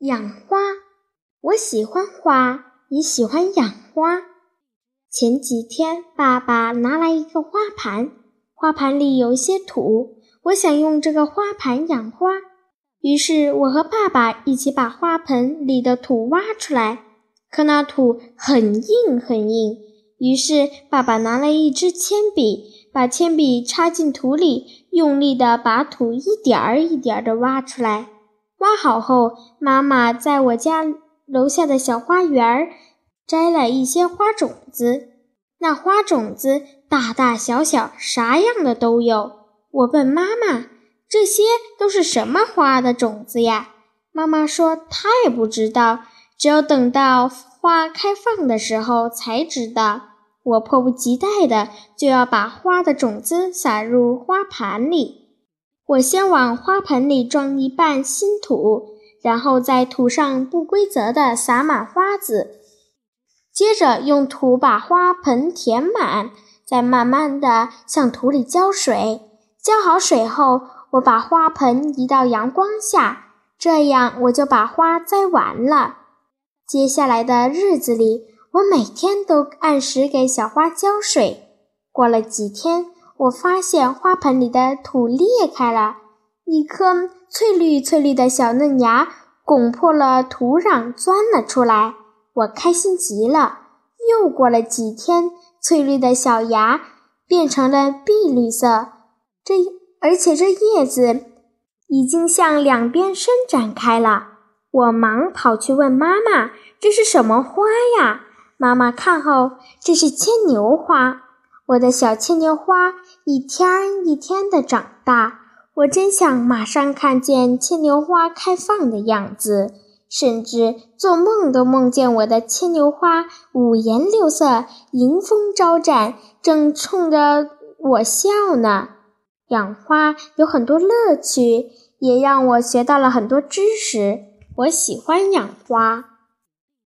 养花，我喜欢花，也喜欢养花。前几天，爸爸拿来一个花盘，花盘里有一些土，我想用这个花盘养花，于是我和爸爸一起把花盆里的土挖出来。可那土很硬很硬，于是爸爸拿了一支铅笔，把铅笔插进土里，用力地把土一点儿一点儿地挖出来。挖好后，妈妈在我家楼下的小花园摘了一些花种子。那花种子大大小小，啥样的都有。我问妈妈：“这些都是什么花的种子呀？”妈妈说：“她也不知道，只有等到花开放的时候才知道。”我迫不及待的就要把花的种子撒入花盘里。我先往花盆里装一半新土，然后在土上不规则地撒满花籽，接着用土把花盆填满，再慢慢地向土里浇水。浇好水后，我把花盆移到阳光下，这样我就把花栽完了。接下来的日子里，我每天都按时给小花浇水。过了几天。我发现花盆里的土裂开了，一颗翠绿翠绿的小嫩芽拱破了土壤，钻了出来。我开心极了。又过了几天，翠绿的小芽变成了碧绿色，这而且这叶子已经向两边伸展开了。我忙跑去问妈妈：“这是什么花呀？”妈妈看后：“这是牵牛花。”我的小牵牛花一天一天的长大，我真想马上看见牵牛花开放的样子，甚至做梦都梦见我的牵牛花五颜六色、迎风招展，正冲着我笑呢。养花有很多乐趣，也让我学到了很多知识。我喜欢养花。